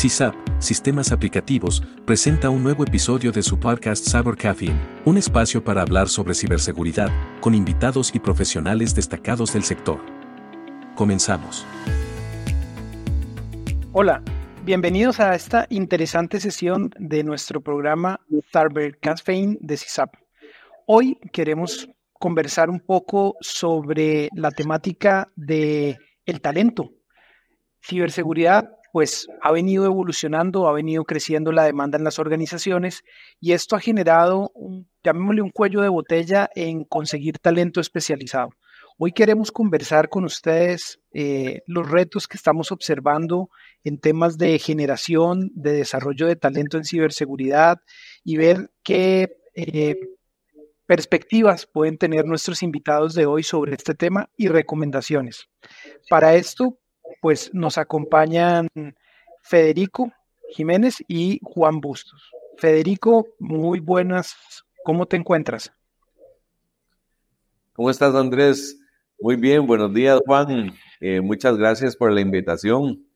CISAP, Sistemas Aplicativos, presenta un nuevo episodio de su podcast Cyber Caffeine, un espacio para hablar sobre ciberseguridad, con invitados y profesionales destacados del sector. Comenzamos. Hola, bienvenidos a esta interesante sesión de nuestro programa Cyber Caffeine de CISAP. Hoy queremos conversar un poco sobre la temática de el talento. Ciberseguridad pues ha venido evolucionando, ha venido creciendo la demanda en las organizaciones y esto ha generado, un, llamémosle un cuello de botella en conseguir talento especializado. Hoy queremos conversar con ustedes eh, los retos que estamos observando en temas de generación, de desarrollo de talento en ciberseguridad y ver qué eh, perspectivas pueden tener nuestros invitados de hoy sobre este tema y recomendaciones. Para esto, pues nos acompañan Federico Jiménez y Juan Bustos. Federico, muy buenas, ¿cómo te encuentras? ¿Cómo estás, Andrés? Muy bien, buenos días, Juan. Eh, muchas gracias por la invitación.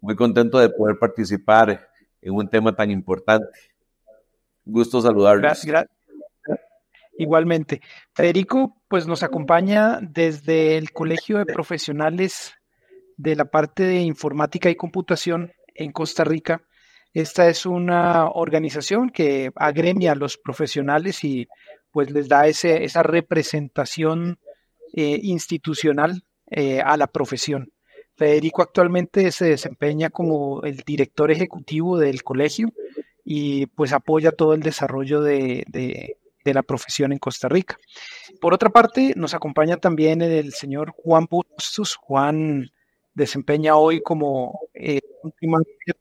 Muy contento de poder participar en un tema tan importante. Gusto saludarlos. Gracias. Igualmente. Federico, pues nos acompaña desde el Colegio de Profesionales de la parte de informática y computación en Costa Rica. Esta es una organización que agremia a los profesionales y pues les da ese, esa representación eh, institucional eh, a la profesión. Federico actualmente se desempeña como el director ejecutivo del colegio y pues apoya todo el desarrollo de, de, de la profesión en Costa Rica. Por otra parte, nos acompaña también el señor Juan Bustos. Juan desempeña hoy como eh,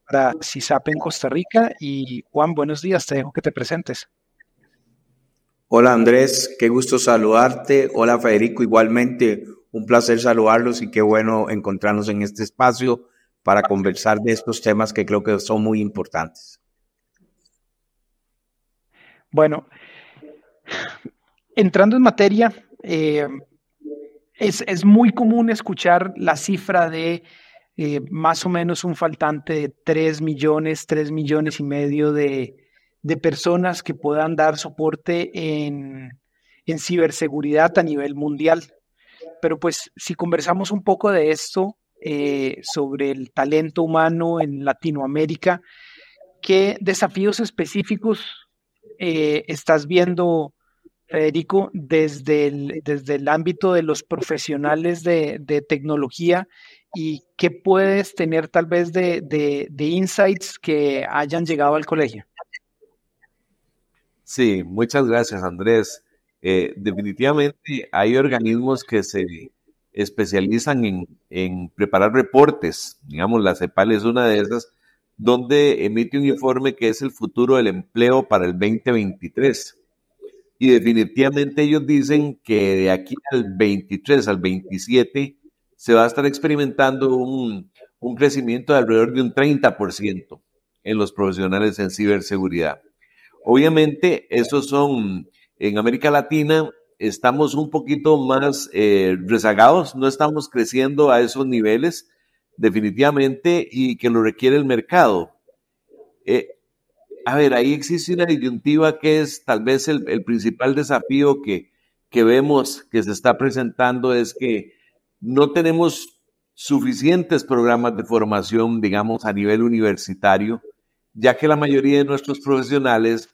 para CISAP en Costa Rica. Y Juan, buenos días, te dejo que te presentes. Hola Andrés, qué gusto saludarte. Hola Federico, igualmente un placer saludarlos y qué bueno encontrarnos en este espacio para conversar de estos temas que creo que son muy importantes. Bueno, entrando en materia, eh, es, muy común escuchar la cifra de eh, más o menos un faltante de 3 millones, 3 millones y medio de, personas que puedan dar soporte en, ciberseguridad a nivel mundial. Pero pues si conversamos un poco de esto, eh, sobre el talento humano en Latinoamérica, ¿qué desafíos específicos eh, estás viendo Federico, desde el, desde el ámbito de los profesionales de, tecnología y qué puedes tener tal vez de, insights que hayan llegado al colegio. Sí, muchas gracias Andrés. Eh, definitivamente hay organismos que se especializan en, en, preparar reportes, digamos, la CEPAL es una de esas, donde emite un informe que es el futuro del empleo para el 2023 y definitivamente ellos dicen que de aquí al 23 al 27 se va a estar experimentando un, un crecimiento de alrededor de un 30% en los profesionales en ciberseguridad. Obviamente, esos son, en América Latina, estamos un poquito más eh, rezagados, no estamos creciendo a esos niveles definitivamente y que lo requiere el mercado. Eh, a ver, ahí existe una disyuntiva que es tal vez el, principal desafío que, que vemos que se está presentando es que no tenemos suficientes programas de formación, digamos, a nivel universitario, ya que la mayoría de nuestros profesionales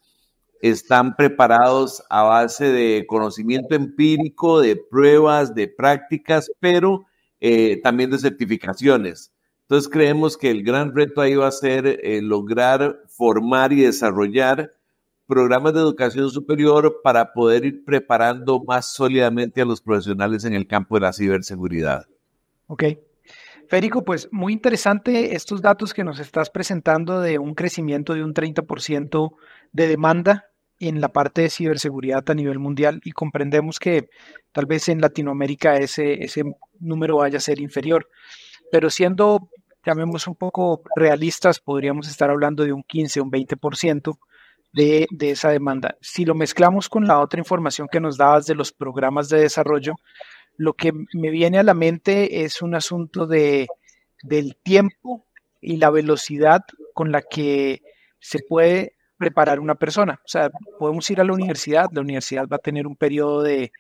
están preparados a base de conocimiento empírico, de pruebas, de prácticas, pero eh, también de certificaciones. Entonces creemos que el gran reto ahí va a ser eh, lograr formar y desarrollar programas de educación superior para poder ir preparando más sólidamente a los profesionales en el campo de la ciberseguridad. Ok. Federico, pues muy interesante estos datos que nos estás presentando de un crecimiento de un 30% de demanda en la parte de ciberseguridad a nivel mundial y comprendemos que tal vez en Latinoamérica ese, ese número vaya a ser inferior. Pero siendo llamemos un poco realistas, podríamos estar hablando de un 15, un 20% de, de esa demanda. Si lo mezclamos con la otra información que nos dabas de los programas de desarrollo, lo que me viene a la mente es un asunto de, del tiempo y la velocidad con la que se puede preparar una persona. O sea, podemos ir a la universidad, la universidad va a tener un periodo de,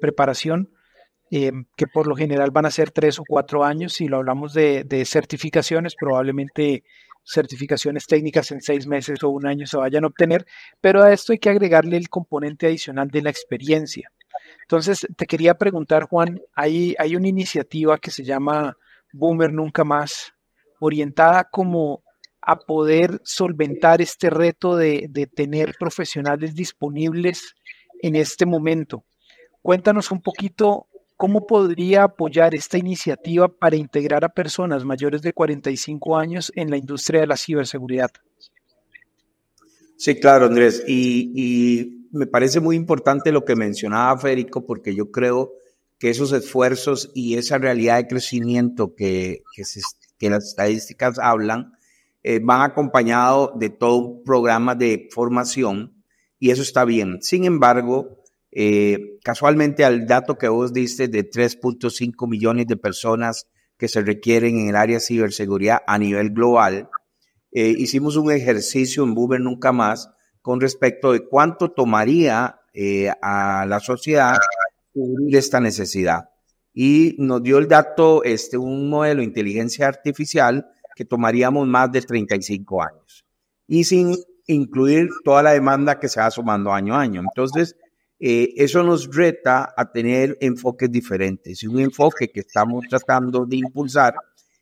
preparación eh, que por lo general van a ser tres o cuatro años. Si lo hablamos de, de, certificaciones, probablemente certificaciones técnicas en seis meses o un año se vayan a obtener, pero a esto hay que agregarle el componente adicional de la experiencia. Entonces, te quería preguntar, Juan, hay, hay una iniciativa que se llama Boomer Nunca Más, orientada como a poder solventar este reto de, tener profesionales disponibles en este momento. Cuéntanos un poquito cómo podría apoyar esta iniciativa para integrar a personas mayores de 45 años en la industria de la ciberseguridad. Sí, claro, Andrés. Y, me parece muy importante lo que mencionaba Federico, porque yo creo que esos esfuerzos y esa realidad de crecimiento que, las estadísticas hablan, eh, van acompañados de todo un programa de formación y eso está bien. Sin embargo, eh, casualmente al dato que vos diste de 3.5 millones de personas que se requieren en el área de ciberseguridad a nivel global, eh, hicimos un ejercicio en Boomer Nunca Más con respecto de cuánto tomaría a la sociedad cubrir esta necesidad. Y nos dio el dato, este, un modelo de inteligencia artificial que tomaríamos más de 35 años y sin incluir toda la demanda que se va sumando año a año. Entonces, eh, eso nos reta a tener enfoques diferentes y un enfoque que estamos tratando de impulsar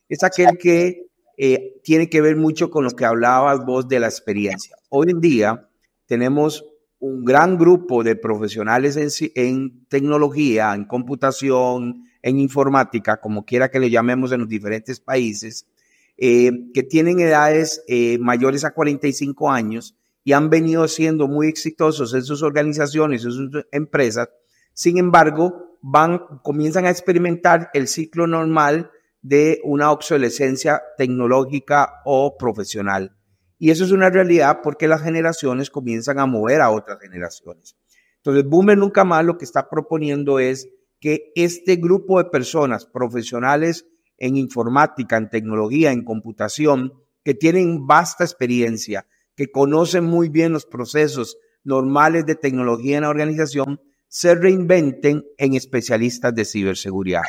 es aquel que eh, tiene que ver mucho con lo que hablabas vos de la experiencia. Hoy en día tenemos un gran grupo de profesionales en, tecnología, en computación, en informática, como quiera que le llamemos en los diferentes países, eh, que tienen edades mayores a 45 años y han venido siendo muy exitosos en sus organizaciones, en sus empresas. Sin embargo, van, comienzan a experimentar el ciclo normal de una obsolescencia tecnológica o profesional. Y eso es una realidad porque las generaciones comienzan a mover a otras generaciones. Entonces, Boomer Nunca Más lo que está proponiendo es que este grupo de personas profesionales en informática, en tecnología, en computación, que tienen vasta experiencia, que conocen muy bien los procesos normales de tecnología en la organización, se reinventen en especialistas de ciberseguridad.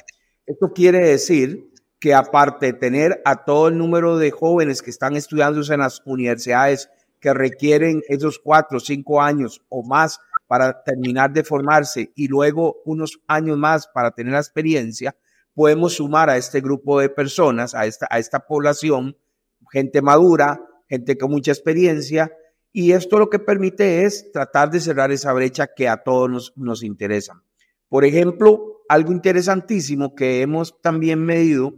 Esto quiere decir que aparte de tener a todo el número de jóvenes que están estudiando en las universidades que requieren esos cuatro o cinco años o más para terminar de formarse y luego unos años más para tener la experiencia, podemos sumar a este grupo de personas, a esta, a esta población, gente madura, gente con mucha experiencia, y esto lo que permite es tratar de cerrar esa brecha que a todos nos, nos interesa. Por ejemplo, algo interesantísimo que hemos también medido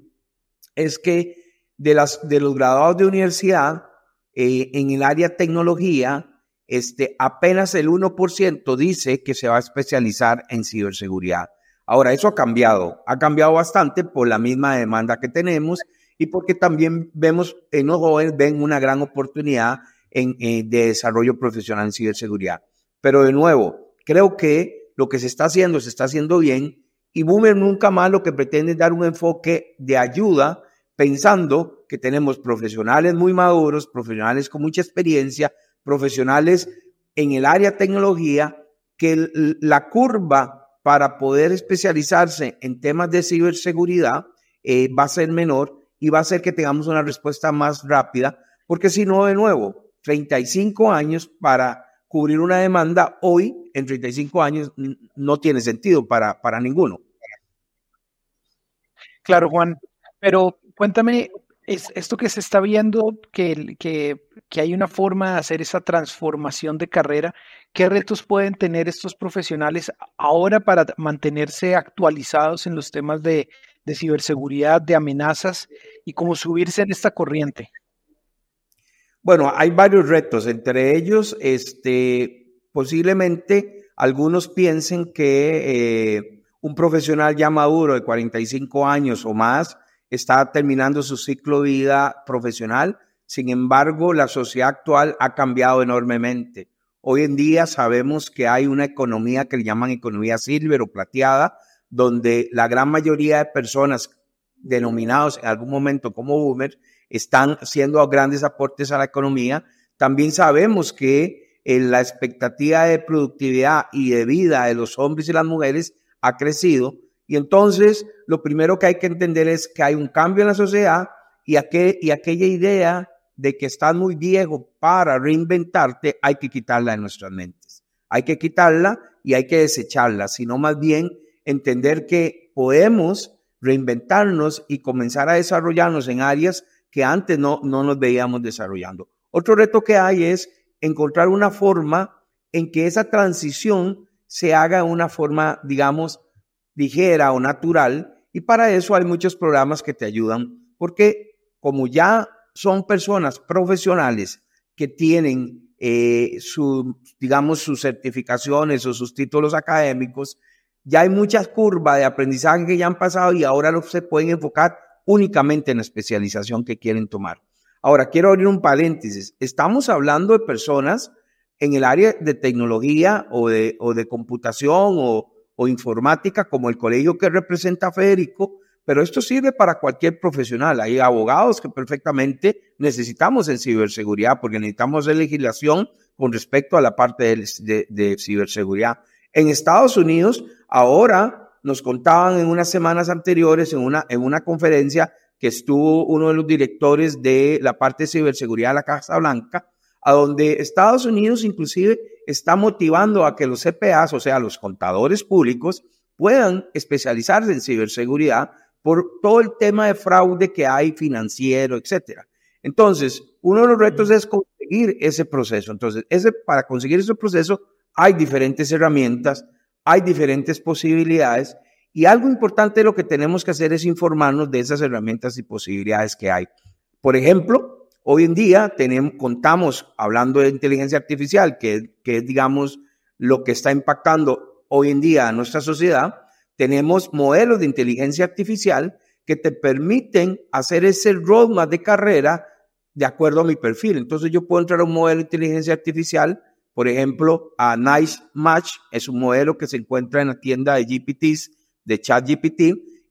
es que de, las, de los graduados de universidad eh, en el área tecnología, este, apenas el 1% dice que se va a especializar en ciberseguridad. Ahora, eso ha cambiado, ha cambiado bastante por la misma demanda que tenemos y porque también vemos en los jóvenes ven una gran oportunidad en, eh, de desarrollo profesional en ciberseguridad. Pero de nuevo, creo que lo que se está haciendo se está haciendo bien y Boomer nunca más lo que pretende es dar un enfoque de ayuda pensando que tenemos profesionales muy maduros, profesionales con mucha experiencia, profesionales en el área tecnología, que la curva para poder especializarse en temas de ciberseguridad eh, va a ser menor y va a hacer que tengamos una respuesta más rápida, porque si no, de nuevo, 35 años para cubrir una demanda hoy, en 35 años, no tiene sentido para, para ninguno. Claro, Juan, pero cuéntame, es esto que se está viendo, que, que, que, hay una forma de hacer esa transformación de carrera, ¿qué retos pueden tener estos profesionales ahora para mantenerse actualizados en los temas de, de ciberseguridad, de amenazas y cómo subirse en esta corriente? Bueno, hay varios retos, entre ellos, este, posiblemente algunos piensen que eh, un profesional ya maduro de 45 años o más, está terminando su ciclo de vida profesional. Sin embargo, la sociedad actual ha cambiado enormemente. Hoy en día sabemos que hay una economía que le llaman economía silver o plateada, donde la gran mayoría de personas denominados en algún momento como boomer están haciendo grandes aportes a la economía. También sabemos que eh, la expectativa de productividad y de vida de los hombres y las mujeres ha crecido. Y entonces lo primero que hay que entender es que hay un cambio en la sociedad y, y aquella idea de que estás muy viejo para reinventarte, hay que quitarla de nuestras mentes. Hay que quitarla y hay que desecharla, sino más bien entender que podemos reinventarnos y comenzar a desarrollarnos en áreas que antes no, no nos veíamos desarrollando. Otro reto que hay es encontrar una forma en que esa transición se haga de una forma, digamos, ligera o natural. Y para eso hay muchos programas que te ayudan, porque como ya son personas profesionales que tienen eh, su, digamos, sus certificaciones o sus títulos académicos, ya hay muchas curvas de aprendizaje que ya han pasado y ahora se pueden enfocar únicamente en la especialización que quieren tomar. Ahora, quiero abrir un paréntesis. Estamos hablando de personas en el área de tecnología o de, de computación o, informática, como el colegio que representa Federico, pero esto sirve para cualquier profesional. Hay abogados que perfectamente necesitamos en ciberseguridad porque necesitamos legislación con respecto a la parte de, ciberseguridad. En Estados Unidos, ahora nos contaban en unas semanas anteriores, en una, en una conferencia que estuvo uno de los directores de la parte de ciberseguridad de la Casa Blanca, a donde Estados Unidos inclusive está motivando a que los CPAs, o sea, los contadores públicos, puedan especializarse en ciberseguridad por todo el tema de fraude que hay financiero, etcétera. Entonces, uno de los retos es conseguir ese proceso. Entonces, ese, para conseguir ese proceso hay diferentes herramientas, hay diferentes posibilidades y algo importante lo que tenemos que hacer es informarnos de esas herramientas y posibilidades que hay. Por ejemplo, hoy en día tenemos, contamos, hablando de inteligencia artificial, que, que es, digamos, lo que está impactando hoy en día a nuestra sociedad, tenemos modelos de inteligencia artificial que te permiten hacer ese roadmap de carrera de acuerdo a mi perfil. Entonces yo puedo entrar a un modelo de inteligencia artificial, por ejemplo, a Nice Match, es un modelo que se encuentra en la tienda de GPTs, de ChatGPT,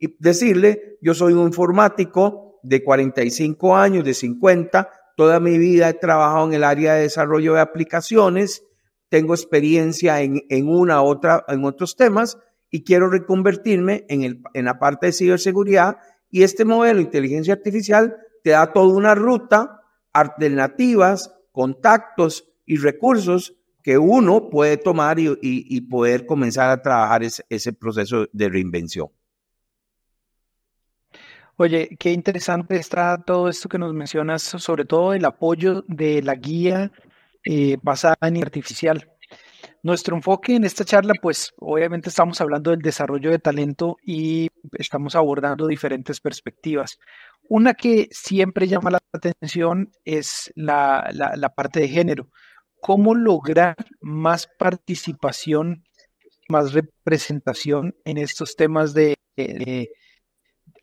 y decirle, yo soy un informático de 45 años, de 50, toda mi vida he trabajado en el área de desarrollo de aplicaciones, tengo experiencia en, en una otra, en otros temas, y quiero reconvertirme en, el, en la parte de ciberseguridad y este modelo de inteligencia artificial te da toda una ruta, alternativas, contactos y recursos que uno puede tomar y, poder comenzar a trabajar ese, proceso de reinvención. Oye, qué interesante está todo esto que nos mencionas, sobre todo el apoyo de la guía eh, basada en artificial. Nuestro enfoque en esta charla, pues obviamente estamos hablando del desarrollo de talento y estamos abordando diferentes perspectivas. Una que siempre llama la atención es la, parte de género. ¿Cómo lograr más participación, más representación en estos temas de,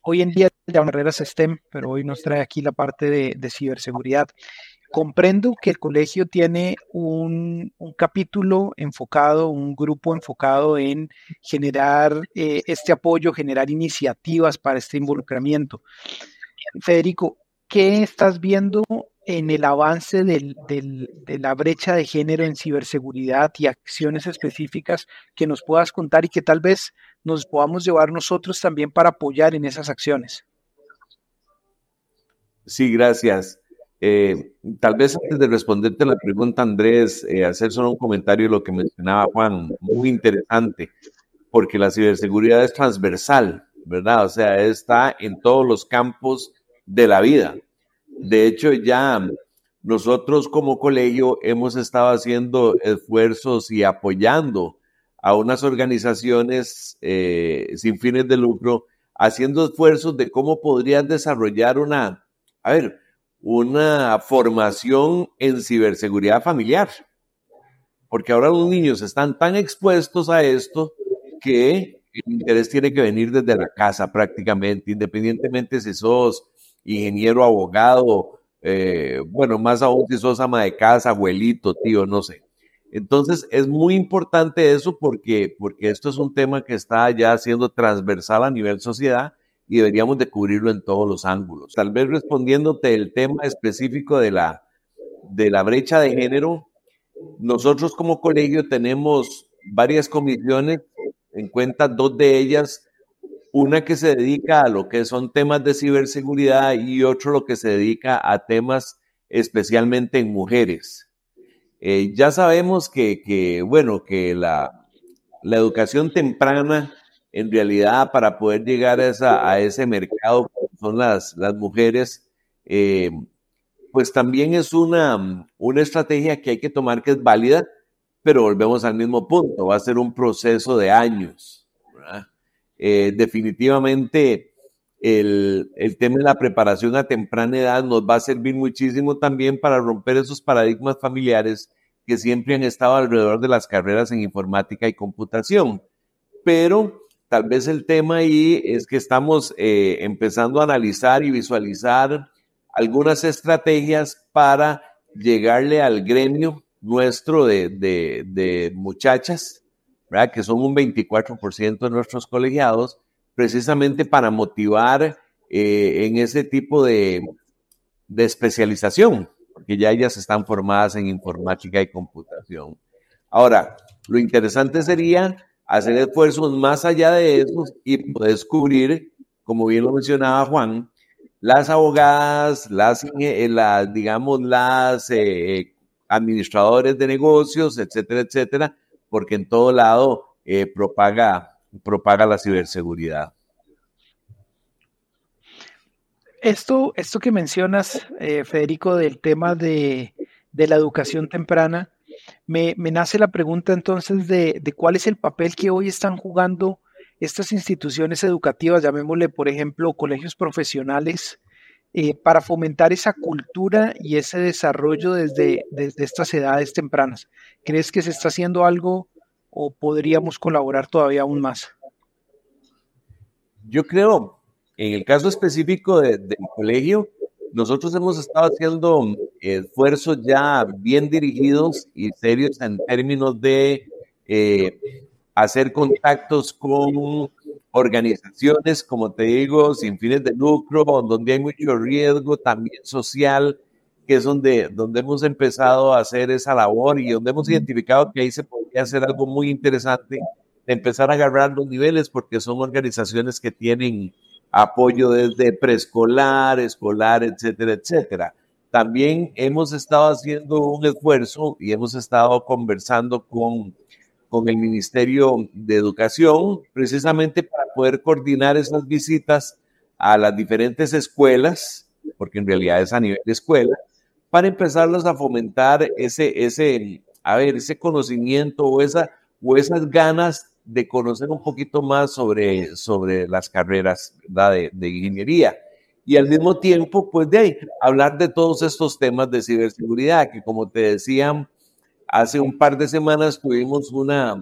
hoy en día llaman carreras STEM, pero hoy nos trae aquí la parte de, de ciberseguridad. Comprendo que el colegio tiene un, capítulo enfocado, un grupo enfocado en generar eh, este apoyo, generar iniciativas para este involucramiento. Federico, ¿qué estás viendo en el avance de la brecha de género en ciberseguridad y acciones específicas que nos puedas contar y que tal vez nos podamos llevar nosotros también para apoyar en esas acciones? Sí, gracias. Eh, tal vez antes de responderte la pregunta, Andrés, eh, hacer solo un comentario de lo que mencionaba Juan, muy interesante, porque la ciberseguridad es transversal, ¿verdad? O sea, está en todos los campos de la vida. De hecho, ya nosotros como colegio hemos estado haciendo esfuerzos y apoyando a unas organizaciones eh, sin fines de lucro, haciendo esfuerzos de cómo podrían desarrollar una, a ver, una formación en ciberseguridad familiar. Porque ahora los niños están tan expuestos a esto que el interés tiene que venir desde la casa prácticamente, independientemente si sos ingeniero, abogado, eh, bueno, más aún si sos ama de casa, abuelito, tío, no sé. Entonces es muy importante eso porque, porque esto es un tema que está ya siendo transversal a nivel sociedad y deberíamos de cubrirlo en todos los ángulos. Tal vez respondiéndote el tema específico de la, de la brecha de género, nosotros como colegio tenemos varias comisiones, en cuenta dos de ellas, una que se dedica a lo que son temas de ciberseguridad y otro lo que se dedica a temas especialmente en mujeres. Eh, ya sabemos que, bueno, que la, la, educación temprana, en realidad, para poder llegar a, esa, a ese mercado, son las, las mujeres, eh, pues también es una, una estrategia que hay que tomar que es válida, pero volvemos al mismo punto, va a ser un proceso de años. Eh, definitivamente el, el, tema de la preparación a temprana edad nos va a servir muchísimo también para romper esos paradigmas familiares que siempre han estado alrededor de las carreras en informática y computación. Pero tal vez el tema ahí es que estamos eh, empezando a analizar y visualizar algunas estrategias para llegarle al gremio nuestro de, de, muchachas, que son un 24% de nuestros colegiados, precisamente para motivar eh, en ese tipo de, especialización, porque ya ellas están formadas en informática y computación. Ahora, lo interesante sería hacer esfuerzos más allá de eso y descubrir, como bien lo mencionaba Juan, las abogadas, las, eh, digamos, las eh, administradores de negocios, etcétera, etcétera, porque en todo lado eh, propaga, propaga la ciberseguridad. Esto, esto que mencionas, Federico, del tema de, de la educación temprana, me, me, nace la pregunta entonces de, de, cuál es el papel que hoy están jugando estas instituciones educativas, llamémosle por ejemplo colegios profesionales, eh, para fomentar esa cultura y ese desarrollo desde, desde estas edades tempranas? ¿Crees que se está haciendo algo o podríamos colaborar todavía aún más? Yo creo, en el caso específico del colegio, nosotros hemos estado haciendo esfuerzos ya bien dirigidos y serios en términos de eh, hacer contactos con organizaciones, como te digo, sin fines de lucro, donde hay mucho riesgo también social, que es donde, donde hemos empezado a hacer esa labor y donde hemos identificado que ahí se podría hacer algo muy interesante, empezar a agarrar los niveles, porque son organizaciones que tienen apoyo desde preescolar, escolar, etcétera, etcétera. También hemos estado haciendo un esfuerzo y hemos estado conversando con con el Ministerio de Educación, precisamente para poder coordinar esas visitas a las diferentes escuelas, porque en realidad es a nivel de escuela, para empezarlos a fomentar ese, ese, a ver, ese conocimiento o, esa, o esas ganas de conocer un poquito más sobre, sobre las carreras de, de, ingeniería. Y al mismo tiempo, pues de ahí, hablar de todos estos temas de ciberseguridad, que como te decían, Hace un par de semanas tuvimos una,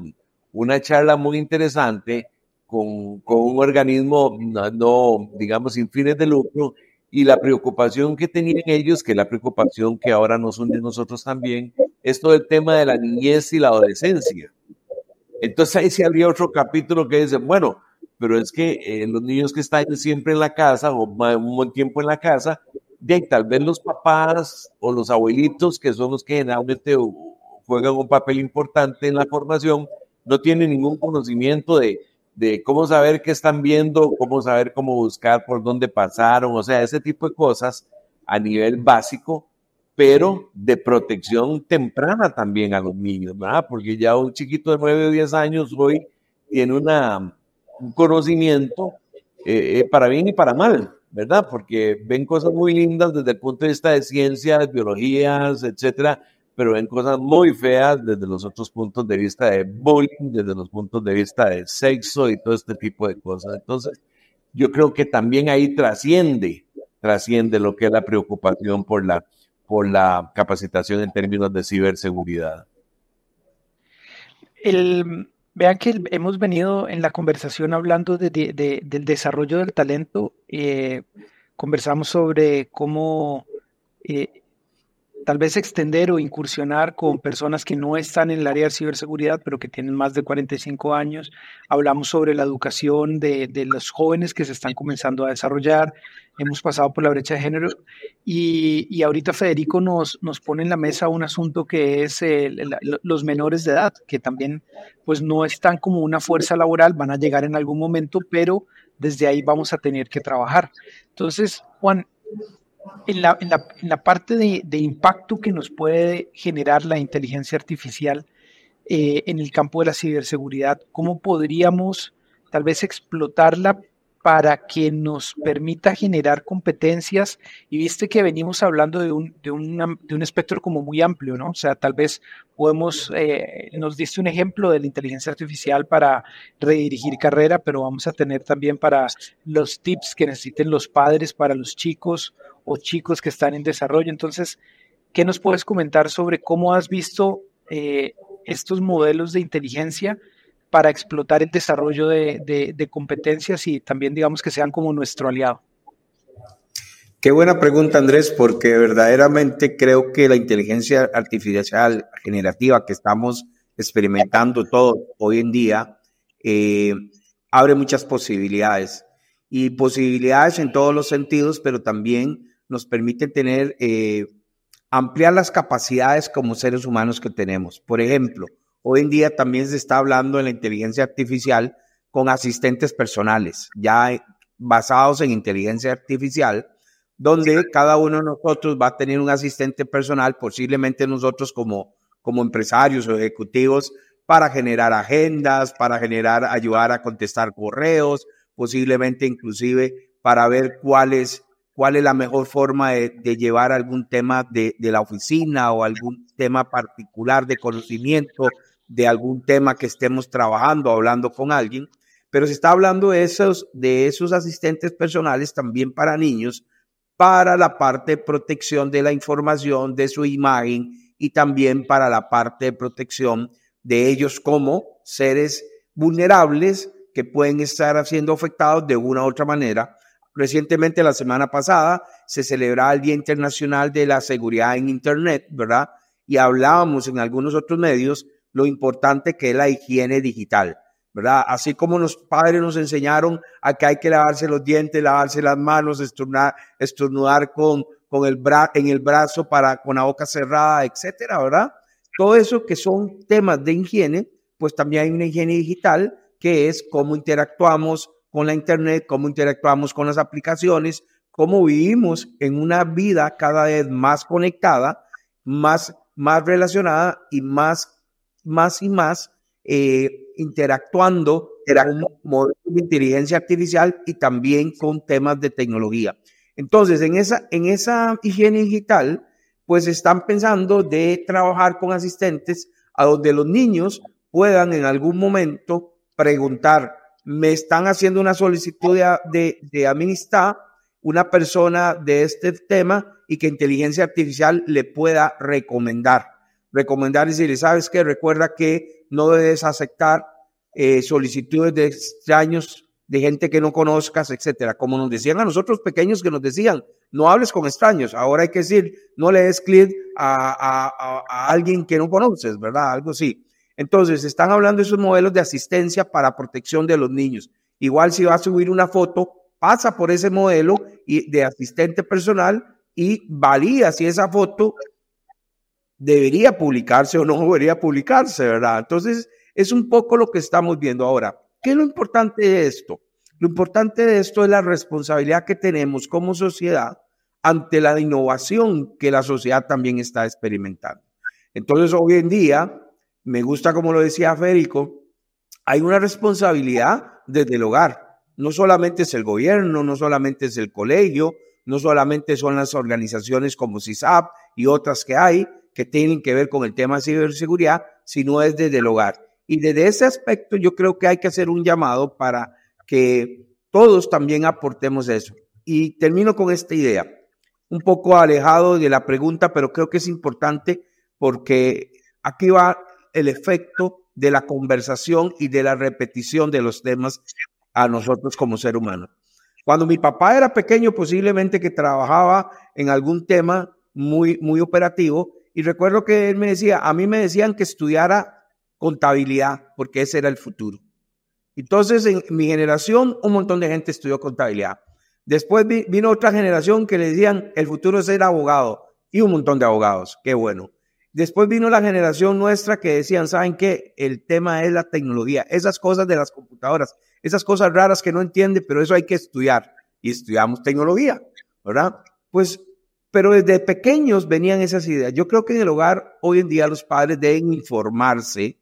una charla muy interesante con, con un organismo no, digamos, sin fines de lucro y la preocupación que tenían ellos, que la preocupación que ahora nos une a nosotros también, es todo el tema de la niñez y la adolescencia. Entonces ahí se habría otro capítulo que dice, bueno, pero es que eh, los niños que están siempre en la casa o un buen tiempo en la casa, de tal vez los papás o los abuelitos, que son los que generalmente juegan un papel importante en la formación, no tienen ningún conocimiento de cómo saber qué están viendo, cómo saber cómo buscar por dónde pasaron, o sea, ese tipo de cosas a nivel básico, pero de protección temprana también a los niños, ¿verdad? Porque ya un chiquito de 9 o 10 años hoy tiene una, un conocimiento eh, eh, para bien y para mal, ¿verdad? Porque ven cosas muy lindas desde el punto de vista de ciencias, biologías, etcétera, pero ven cosas muy feas desde los otros puntos de vista de bullying, desde los puntos de vista de sexo y todo este tipo de cosas. Entonces, yo creo que también ahí trasciende, trasciende lo que es la preocupación por la, por la capacitación en términos de ciberseguridad. El, vean que hemos venido en la conversación hablando de, de, del desarrollo del talento. Eh, conversamos sobre cómo eh, tal vez extender o incursionar con personas que no están en el área de ciberseguridad, pero que tienen más de 45 años. Hablamos sobre la educación de, los jóvenes que se están comenzando a desarrollar. Hemos pasado por la brecha de género y, ahorita Federico nos, nos pone en la mesa un asunto que es los menores de edad, que también pues no están como una fuerza laboral, van a llegar en algún momento, pero desde ahí vamos a tener que trabajar. Entonces, Juan, en la, parte de, impacto que nos puede generar la inteligencia artificial eh, en el campo de la ciberseguridad, ¿cómo podríamos tal vez explotarla para que nos permita generar competencias. Y viste que venimos hablando de un, de de un espectro como muy amplio, ¿no? O sea, tal vez podemos, eh, nos diste un ejemplo de la inteligencia artificial para redirigir carrera, pero vamos a tener también para los tips que necesiten los padres para los chicos o chicos que están en desarrollo. Entonces, ¿qué nos puedes comentar sobre cómo has visto eh, estos modelos de inteligencia? para explotar el desarrollo de, competencias y también digamos que sean como nuestro aliado? Qué buena pregunta, Andrés, porque verdaderamente creo que la inteligencia artificial generativa que estamos experimentando todo hoy en día eh, abre muchas posibilidades y posibilidades en todos los sentidos, pero también nos permite tener, eh, ampliar las capacidades como seres humanos que tenemos. Por ejemplo, Hoy en día también se está hablando de la inteligencia artificial con asistentes personales, ya basados en inteligencia artificial, donde cada uno de nosotros va a tener un asistente personal, posiblemente nosotros como, como empresarios o ejecutivos, para generar agendas, para generar, ayudar a contestar correos, posiblemente inclusive para ver cuál es, cuál es la mejor forma de, llevar algún tema de, la oficina o algún tema particular de conocimiento de algún tema que estemos trabajando, hablando con alguien, pero se está hablando de esos, de esos asistentes personales también para niños, para la parte de protección de la información, de su imagen y también para la parte de protección de ellos como seres vulnerables que pueden estar siendo afectados de una u otra manera. Recientemente, la semana pasada, se celebraba el Día Internacional de la Seguridad en Internet, ¿verdad? Y hablábamos en algunos otros medios lo importante que es la higiene digital, ¿verdad? Así como los padres nos enseñaron a que hay que lavarse los dientes, lavarse las manos, estornudar, estornudar con, con el bra en el brazo para, con la boca cerrada, etcétera, ¿verdad? Todo eso que son temas de higiene, pues también hay una higiene digital que es cómo interactuamos con la Internet, cómo interactuamos con las aplicaciones, cómo vivimos en una vida cada vez más conectada, más, más relacionada y más más y más eh, interactuando con modelos de inteligencia artificial y también con temas de tecnología. Entonces, en esa, en esa higiene digital, pues están pensando de trabajar con asistentes a donde los niños puedan en algún momento preguntar, me están haciendo una solicitud de, de, amistad, una persona de este tema y que inteligencia artificial le pueda recomendar recomendar y decirle, ¿sabes qué? Recuerda que no debes aceptar eh, solicitudes de extraños, de gente que no conozcas, etcétera. Como nos decían a nosotros pequeños que nos decían, no hables con extraños. Ahora hay que decir, no le des clic a, a, alguien que no conoces, ¿verdad? Algo así. Entonces, están hablando de esos modelos de asistencia para protección de los niños. Igual si va a subir una foto, pasa por ese modelo de asistente personal y valida si esa foto debería publicarse o no debería publicarse, ¿verdad? Entonces, es un poco lo que estamos viendo ahora. ¿Qué es lo importante de esto? Lo importante de esto es la responsabilidad que tenemos como sociedad ante la innovación que la sociedad también está experimentando. Entonces, hoy en día, me gusta como lo decía Federico, hay una responsabilidad desde el hogar. No solamente es el gobierno, no solamente es el colegio, no solamente son las organizaciones como CISAP y otras que hay, que tienen que ver con el tema de ciberseguridad, sino es desde el hogar. Y desde ese aspecto yo creo que hay que hacer un llamado para que todos también aportemos eso. Y termino con esta idea, un poco alejado de la pregunta, pero creo que es importante porque aquí va el efecto de la conversación y de la repetición de los temas a nosotros como ser humano. Cuando mi papá era pequeño, posiblemente que trabajaba en algún tema muy, muy operativo. Y recuerdo que él me decía, a mí me decían que estudiara contabilidad, porque ese era el futuro. Entonces, en mi generación, un montón de gente estudió contabilidad. Después vino otra generación que le decían, el futuro es ser abogado, y un montón de abogados, qué bueno. Después vino la generación nuestra que decían, ¿saben qué? El tema es la tecnología, esas cosas de las computadoras, esas cosas raras que no entiende, pero eso hay que estudiar. Y estudiamos tecnología, ¿verdad? Pues, pero desde pequeños venían esas ideas. Yo creo que en el hogar hoy en día los padres deben informarse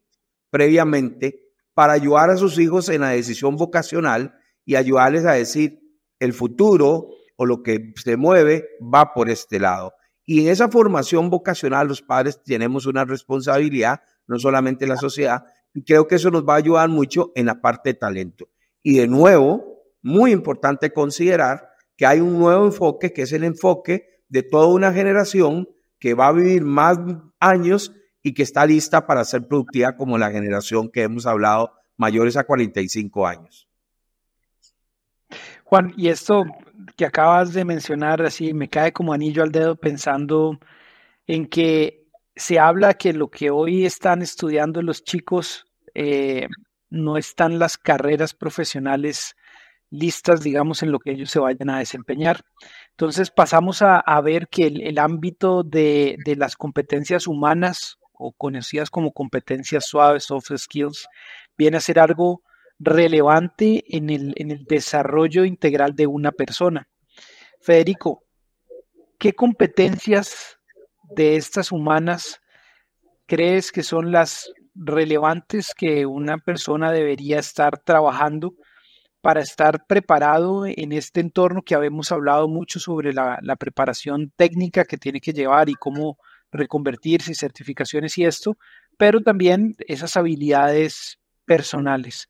previamente para ayudar a sus hijos en la decisión vocacional y ayudarles a decir, el futuro o lo que se mueve va por este lado. Y en esa formación vocacional los padres tenemos una responsabilidad, no solamente la sociedad, y creo que eso nos va a ayudar mucho en la parte de talento. Y de nuevo, muy importante considerar que hay un nuevo enfoque, que es el enfoque de toda una generación que va a vivir más años y que está lista para ser productiva como la generación que hemos hablado, mayores a 45 años. Juan, y esto que acabas de mencionar, así me cae como anillo al dedo pensando en que se habla que lo que hoy están estudiando los chicos eh, no están las carreras profesionales listas, digamos, en lo que ellos se vayan a desempeñar. Entonces pasamos a, ver que el, ámbito de, de, las competencias humanas o conocidas como competencias suaves, soft skills, viene a ser algo relevante en el, en el desarrollo integral de una persona. Federico, ¿qué competencias de estas humanas crees que son las relevantes que una persona debería estar trabajando para estar preparado en este entorno que habíamos hablado mucho sobre la, la, preparación técnica que tiene que llevar y cómo reconvertirse, certificaciones y esto, pero también esas habilidades personales.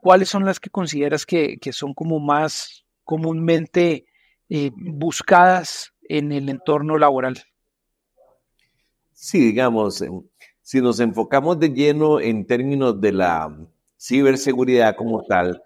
¿Cuáles son las que consideras que, son como más comúnmente eh, buscadas en el entorno laboral? Sí, digamos, si nos enfocamos de lleno en términos de la ciberseguridad como tal,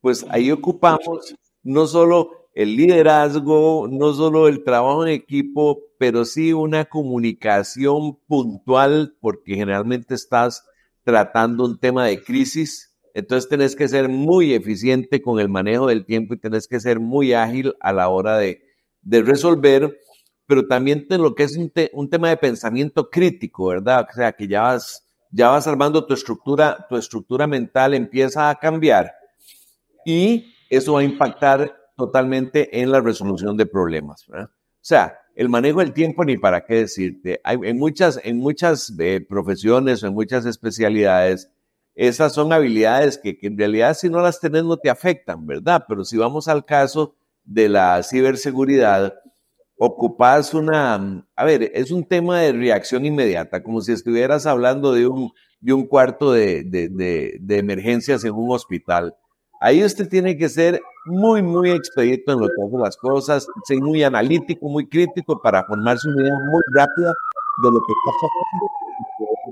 pues ahí ocupamos no solo el liderazgo, no solo el trabajo en equipo, pero sí una comunicación puntual, porque generalmente estás tratando un tema de crisis entonces tenés que ser muy eficiente con el manejo del tiempo y tenés que ser muy ágil a la hora de, resolver, pero también en lo que es un, tema de pensamiento crítico, ¿verdad? O sea, que ya vas, ya vas armando tu estructura, tu estructura mental empieza a cambiar y eso va a impactar totalmente en la resolución de problemas, ¿verdad? O sea, el manejo del tiempo ni para qué decirte. Hay, en muchas, en muchas eh, profesiones o en muchas especialidades, esas son habilidades que, en realidad si no las tenés no te afectan, ¿verdad? Pero si vamos al caso de la ciberseguridad, ocupas una, a ver, es un tema de reacción inmediata, como si estuvieras hablando de un, de un cuarto de, de, emergencias en un hospital. Ahí usted tiene que ser muy, muy expedito en lo que hace las cosas, ser muy analítico, muy crítico para formarse una idea muy rápida de lo que está pasando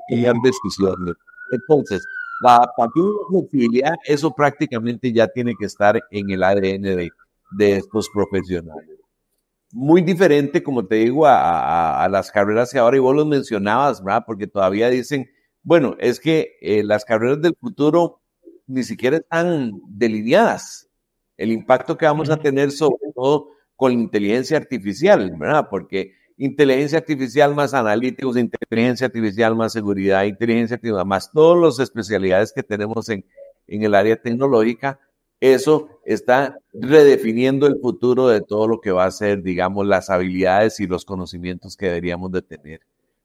y dar decisiones. Entonces, la flexibilidad, eso prácticamente ya tiene que estar en el ADN de, estos profesionales. Muy diferente, como te digo, a, las carreras que ahora, y vos los mencionabas, ¿verdad? Porque todavía dicen, bueno, es que eh, las carreras del futuro ni siquiera están delineadas. El impacto que vamos a tener sobre todo con la inteligencia artificial, ¿verdad? Porque inteligencia artificial más analíticos, inteligencia artificial más seguridad, inteligencia artificial más todas las especialidades que tenemos en, en el área tecnológica, eso está redefiniendo el futuro de todo lo que va a ser, digamos, las habilidades y los conocimientos que deberíamos de tener.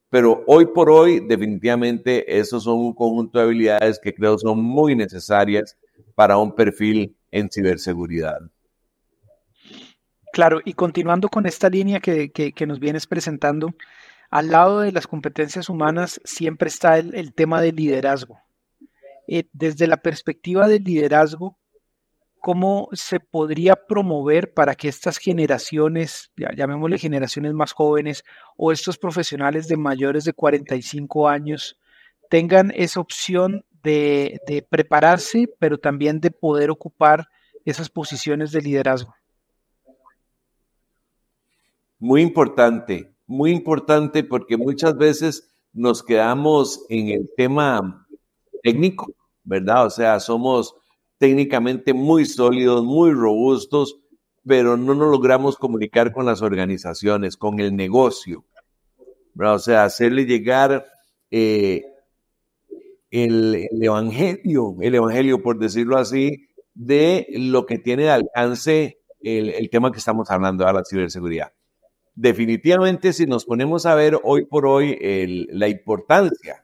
Pero hoy por hoy, definitivamente, esos son un conjunto de habilidades que creo son muy necesarias para un perfil en ciberseguridad. Claro, y continuando con esta línea que, nos vienes presentando, al lado de las competencias humanas siempre está el, tema del liderazgo. Eh, desde la perspectiva del liderazgo, ¿cómo se podría promover para que estas generaciones, llamémosle generaciones más jóvenes, o estos profesionales de mayores de 45 años, tengan esa opción de prepararse, pero también de poder ocupar esas posiciones de liderazgo? Muy importante, muy importante porque muchas veces nos quedamos en el tema técnico, ¿verdad? O sea, somos técnicamente muy sólidos, muy robustos, pero no nos logramos comunicar con las organizaciones, con el negocio. O sea, hacerle llegar eh, el, evangelio, el evangelio, por decirlo así, de lo que tiene de alcance el, tema que estamos hablando de la ciberseguridad. Definitivamente, si nos ponemos a ver hoy por hoy la importancia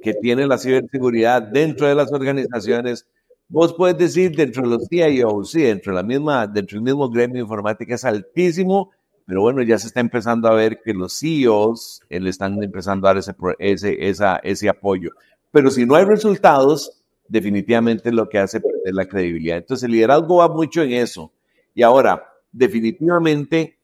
que tiene la ciberseguridad dentro de las organizaciones, Vos puedes decir dentro de los CIOs, sí, dentro, de la misma, dentro del mismo gremio informática es altísimo, pero bueno, ya se está empezando a ver que los CEOs eh, le están empezando a dar ese, ese, ese apoyo. Pero si no hay resultados, definitivamente lo que hace perder la credibilidad. Entonces el liderazgo va mucho en eso. Y ahora, definitivamente,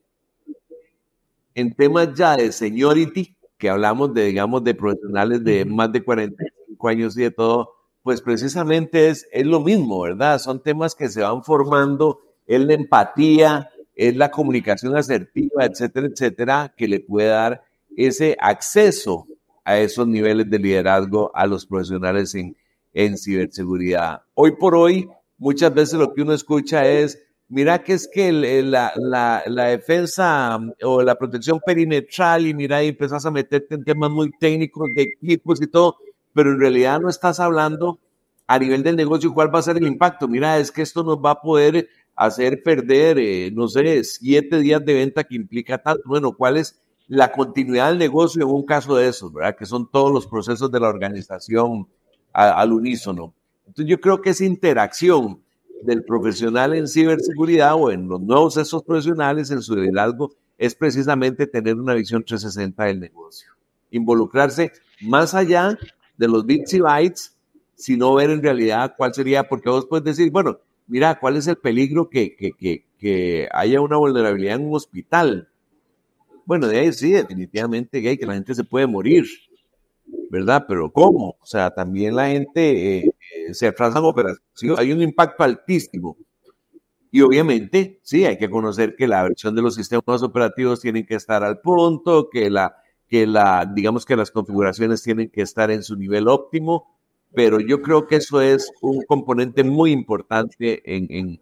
en temas ya de seniority, que hablamos de, digamos, de profesionales de más de 45 años y de todo, pues precisamente es, es lo mismo, ¿verdad? Son temas que se van formando, es la empatía, es la comunicación asertiva, etcétera, etcétera, que le puede dar ese acceso a esos niveles de liderazgo a los profesionales en, en ciberseguridad. Hoy por hoy, muchas veces lo que uno escucha es, mira que es que la, defensa o la protección perimetral y mira y empezás a meterte en temas muy técnicos de equipos y todo, pero en realidad no estás hablando a nivel del negocio cuál va a ser el impacto. Mira, es que esto nos va a poder hacer perder, eh, no sé, siete días de venta que implica tanto. Bueno, ¿cuál es la continuidad del negocio en un caso de esos, verdad? Que son todos los procesos de la organización al unísono. Entonces yo creo que esa interacción del profesional en ciberseguridad o en los nuevos esos profesionales en su liderazgo es precisamente tener una visión 360 del negocio. Involucrarse más allá de los bits y bytes, sino ver en realidad cuál sería, porque vos puedes decir, bueno, mira, ¿cuál es el peligro que, que, que, que haya una vulnerabilidad en un hospital? Bueno, de ahí sí, definitivamente que, que la gente se puede morir, ¿verdad? Pero ¿cómo? O sea, también la gente eh, se atrasa en operaciones, hay un impacto altísimo. Y obviamente, sí, hay que conocer que la versión de los sistemas operativos tienen que estar al punto, que la que la, digamos que las configuraciones tienen que estar en su nivel óptimo, pero yo creo que eso es un componente muy importante en, en,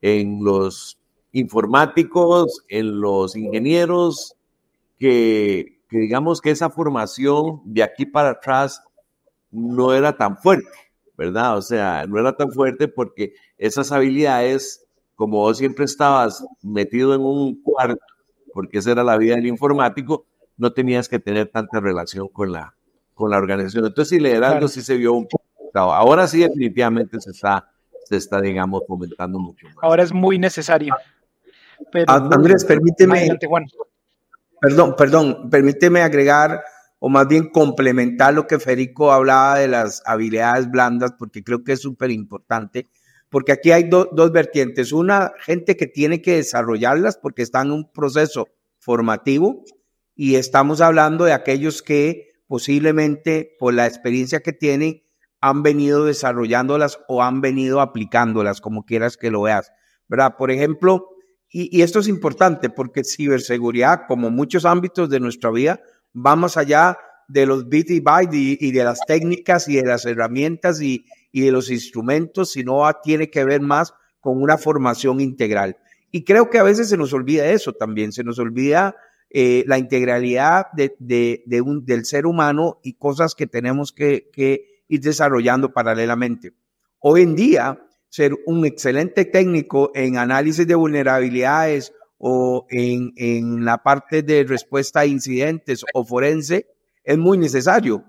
en los informáticos, en los ingenieros, que, que digamos que esa formación de aquí para atrás no era tan fuerte, ¿verdad? O sea, no era tan fuerte porque esas habilidades, como vos siempre estabas metido en un cuarto, porque esa era la vida del informático, no tenías que tener tanta relación con la, con la organización. Entonces, si liderazgo sí se vio un poco. Ahora sí, definitivamente se está, se está, digamos, fomentando mucho más. Ahora es muy necesario. Pero, ah, Andrés, permíteme. Perdón, perdón, permíteme agregar o más bien complementar lo que Federico hablaba de las habilidades blandas, porque creo que es súper importante, porque aquí hay dos vertientes. Una, gente que tiene que desarrollarlas porque está en un proceso formativo y estamos hablando de aquellos que posiblemente por la experiencia que tienen han venido desarrollándolas o han venido aplicándolas, como quieras que lo veas, ¿verdad? Por ejemplo, y, esto es importante porque ciberseguridad, como muchos ámbitos de nuestra vida, va más allá de los bit y byte y, de las técnicas y de las herramientas y, y de los instrumentos, sino tiene que ver más con una formación integral. Y creo que a veces se nos olvida eso también, se nos olvida eh, la integralidad de, un, del ser humano y cosas que tenemos que, ir desarrollando paralelamente. Hoy en día, ser un excelente técnico en análisis de vulnerabilidades o en, en la parte de respuesta a incidentes o forense es muy necesario.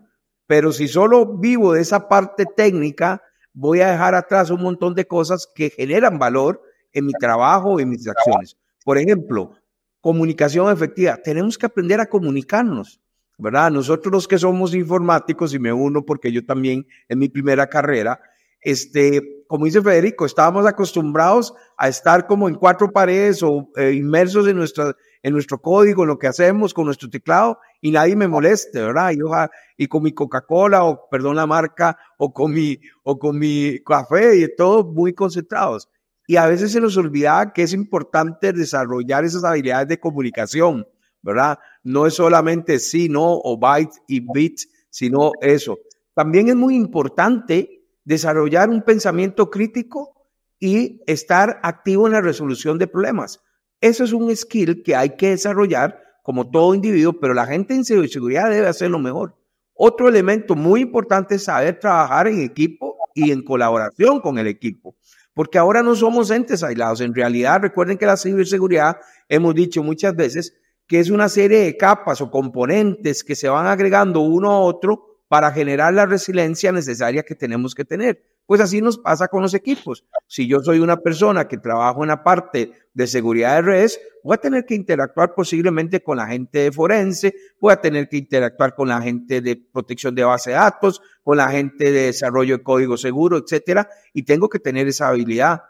Pero si solo vivo de esa parte técnica, voy a dejar atrás un montón de cosas que generan valor en mi trabajo, en mis acciones. Por ejemplo, comunicación efectiva. Tenemos que aprender a comunicarnos, ¿verdad? Nosotros los que somos informáticos, y me uno porque yo también en mi primera carrera, este, como dice Federico, estábamos acostumbrados a estar como en cuatro paredes o eh, inmersos en, nuestra, en nuestro código, en lo que hacemos con nuestro teclado y nadie me moleste, ¿verdad? Y, y con mi Coca-Cola o, perdón la marca, o con mi, o con mi café y todos muy concentrados. y a veces se nos olvida que es importante desarrollar esas habilidades de comunicación, ¿verdad? No es solamente sí, no o byte y bit, sino eso. También es muy importante desarrollar un pensamiento crítico y estar activo en la resolución de problemas. Eso es un skill que hay que desarrollar como todo individuo, pero la gente en ciberseguridad debe hacerlo mejor. Otro elemento muy importante es saber trabajar en equipo y en colaboración con el equipo porque ahora no somos entes aislados. En realidad, recuerden que la ciberseguridad, hemos dicho muchas veces, que es una serie de capas o componentes que se van agregando uno a otro para generar la resiliencia necesaria que tenemos que tener. Pues así nos pasa con los equipos. Si yo soy una persona que trabajo en la parte de seguridad de redes, voy a tener que interactuar posiblemente con la gente de forense, voy a tener que interactuar con la gente de protección de base de datos, con la gente de desarrollo de código seguro, etcétera, y tengo que tener esa habilidad.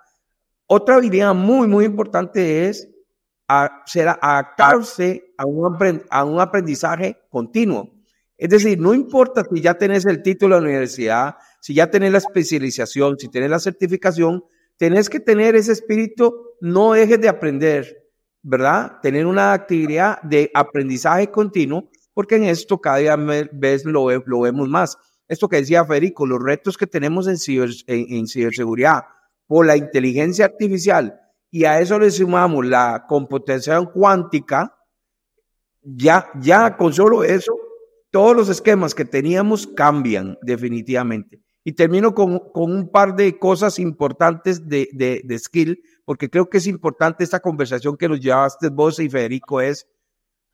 Otra habilidad muy, muy importante es adaptarse a un, a un aprendizaje continuo. Es decir, no importa si ya tenés el título de la universidad, si ya tenés la especialización, si tenés la certificación, tenés que tener ese espíritu, no dejes de aprender, ¿verdad? Tener una actividad de aprendizaje continuo, porque en esto cada vez lo, lo vemos más. Esto que decía Federico, los retos que tenemos en, en ciberseguridad por la inteligencia artificial y a eso le sumamos la computación cuántica, ya, ya con solo eso todos los esquemas que teníamos cambian definitivamente. Y termino con, un par de cosas importantes de, skill, porque creo que es importante esta conversación que nos llevaste vos y Federico, es,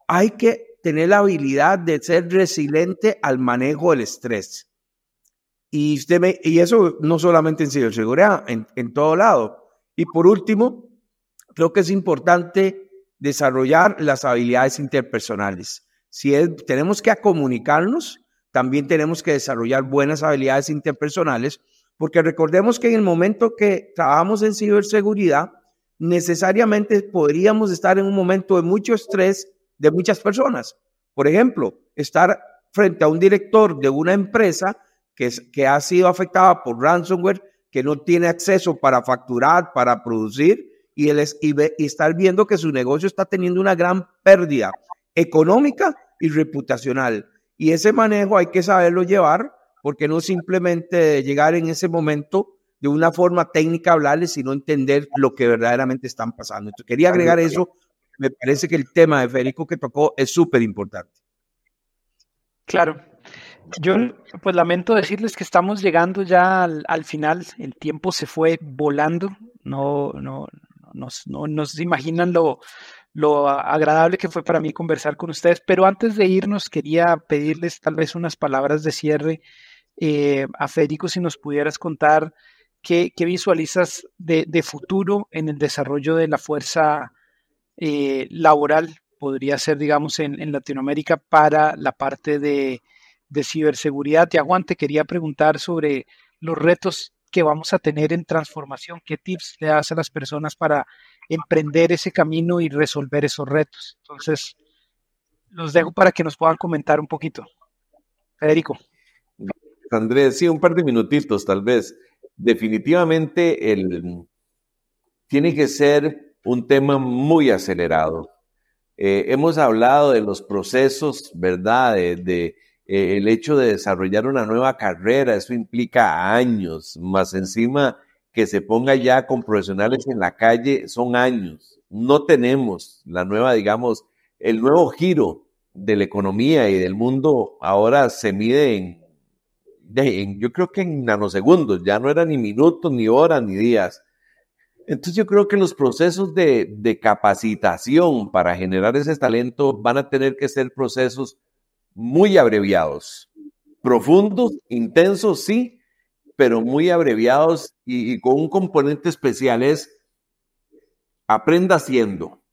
hay que tener la habilidad de ser resiliente al manejo del estrés. Y, usted y eso no solamente en ciberseguridad, en, en todo lado. Y por último, creo que es importante desarrollar las habilidades interpersonales. Si tenemos que comunicarnos, también tenemos que desarrollar buenas habilidades interpersonales, porque recordemos que en el momento que trabajamos en ciberseguridad, necesariamente podríamos estar en un momento de mucho estrés de muchas personas. Por ejemplo, estar frente a un director de una empresa que, que ha sido afectada por ransomware, que no tiene acceso para facturar, para producir, y, estar viendo que su negocio está teniendo una gran pérdida económica y reputacional. Y ese manejo hay que saberlo llevar porque no simplemente llegar en ese momento de una forma técnica hablarles, sino entender lo que verdaderamente están pasando. Entonces, quería agregar eso. Me parece que el tema de Federico que tocó es súper importante. Claro. Yo pues lamento decirles que estamos llegando ya al, final. El tiempo se fue volando. No, no, no, no, no se imaginan lo, lo agradable que fue para mí conversar con ustedes. Pero antes de irnos, quería pedirles tal vez unas palabras de cierre eh, a Federico, si nos pudieras contar qué, visualizas de, futuro en el desarrollo de la fuerza eh, laboral, podría ser, digamos, en, Latinoamérica para la parte de, de ciberseguridad. Te aguante, quería preguntar sobre los retos que vamos a tener en transformación, qué tips le das a las personas para emprender ese camino y resolver esos retos. Entonces, los dejo para que nos puedan comentar un poquito. Federico. Andrés, sí, un par de minutitos tal vez. Definitivamente el, tiene que ser un tema muy acelerado. Eh, hemos hablado de los procesos, ¿verdad? De, eh, el hecho de desarrollar una nueva carrera, eso implica años, más encima que se ponga ya con profesionales en la calle son años. No tenemos la nueva, digamos, el nuevo giro de la economía y del mundo ahora se mide en, yo creo que en nanosegundos, ya no eran ni minutos, ni horas, ni días. Entonces yo creo que los procesos de, de capacitación para generar ese talento van a tener que ser procesos muy abreviados, profundos, intensos, sí, pero muy abreviados y, con un componente especial es aprenda haciendo,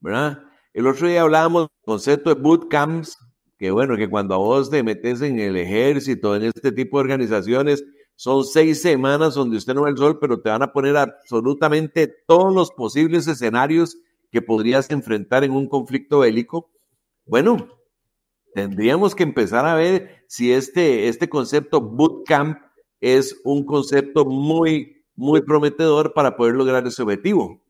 ¿verdad? El otro día hablábamos del concepto de bootcamps, que bueno, que cuando a vos te metes en el ejército, en este tipo de organizaciones, son seis semanas donde usted no ve el sol, pero te van a poner absolutamente todos los posibles escenarios que podrías enfrentar en un conflicto bélico. Bueno, tendríamos que empezar a ver si este, este concepto bootcamp es un concepto muy muy prometedor para poder lograr ese objetivo,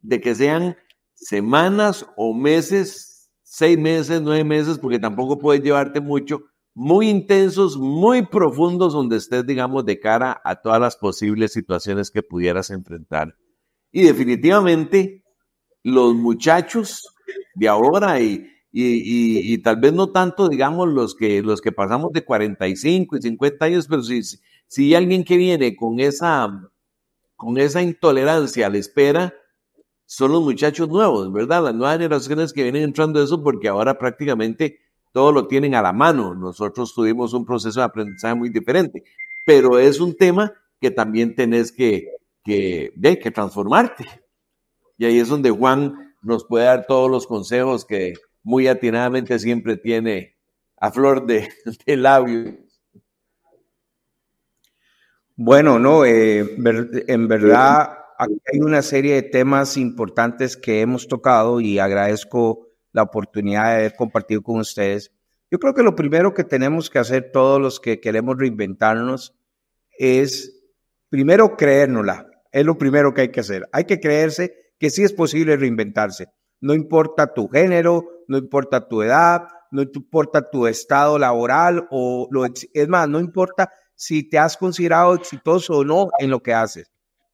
de que sean semanas o meses, seis meses, nueve meses, porque tampoco puedes llevarte mucho, muy intensos, muy profundos, donde estés, digamos, de cara a todas las posibles situaciones que pudieras enfrentar. Y definitivamente, los muchachos de ahora y, y, y, tal vez no tanto, digamos, los que, los que pasamos de 45 y 50 años, pero si, si alguien que viene con esa, con esa intolerancia a la espera, son los muchachos nuevos, ¿verdad? Las nuevas generaciones que vienen entrando eso porque ahora prácticamente todo lo tienen a la mano. Nosotros tuvimos un proceso de aprendizaje muy diferente, pero es un tema que también tenés que, que, que transformarte. Y ahí es donde Juan nos puede dar todos los consejos que muy atinadamente siempre tiene a flor de, de labio. Bueno, no, eh, en verdad hay una serie de temas importantes que hemos tocado y agradezco la oportunidad de haber compartido con ustedes. Yo creo que lo primero que tenemos que hacer todos los que queremos reinventarnos es primero creérnosla. Es lo primero que hay que hacer. Hay que creerse que sí es posible reinventarse. No importa tu género, no importa tu edad, no importa tu estado laboral o lo es más, no importa si te has considerado exitoso o no en lo que haces.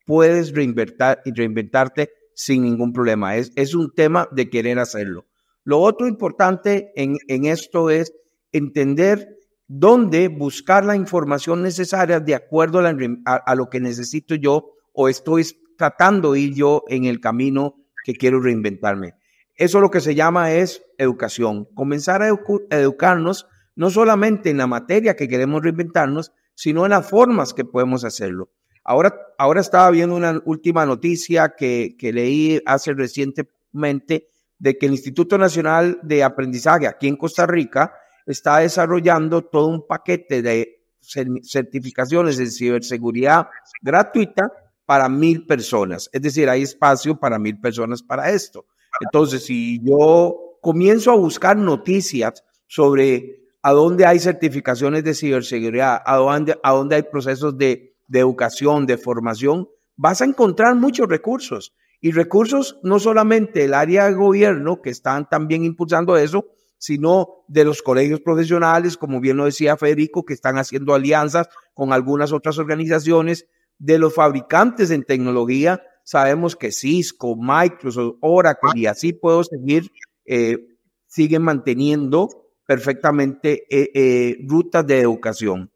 Puedes reinventar y reinventarte sin ningún problema. Es, es un tema de querer hacerlo. Lo otro importante en, en esto es entender dónde buscar la información necesaria de acuerdo a, a, lo que necesito yo o estoy tratando de ir yo en el camino que quiero reinventarme. Eso lo que se llama es educación. Comenzar a educarnos no solamente en la materia que queremos reinventarnos, sino en las formas que podemos hacerlo. Ahora, ahora estaba viendo una última noticia que, que leí hace recientemente de que el Instituto Nacional de Aprendizaje aquí en Costa Rica está desarrollando todo un paquete de certificaciones de ciberseguridad gratuita para mil personas. Es decir, hay espacio para mil personas para esto. Entonces, si yo comienzo a buscar noticias sobre a dónde hay certificaciones de ciberseguridad, a dónde, a dónde hay procesos de, de educación, de formación, vas a encontrar muchos recursos. Y recursos no solamente del área de gobierno, que están también impulsando eso, sino de los colegios profesionales, como bien lo decía Federico, que están haciendo alianzas con algunas otras organizaciones, de los fabricantes en tecnología. Sabemos que Cisco, Microsoft, Oracle y así puedo seguir, eh, siguen manteniendo perfectamente eh, eh, rutas de educación.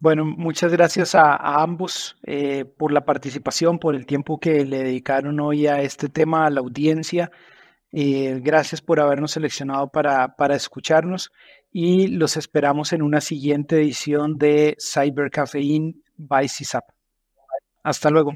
Bueno, muchas gracias a, ambos eh, por la participación, por el tiempo que le dedicaron hoy a este tema, a la audiencia. gracias por habernos seleccionado para, para escucharnos y los esperamos en una siguiente edición de Cyber Caffeine by CISAP. Hasta luego.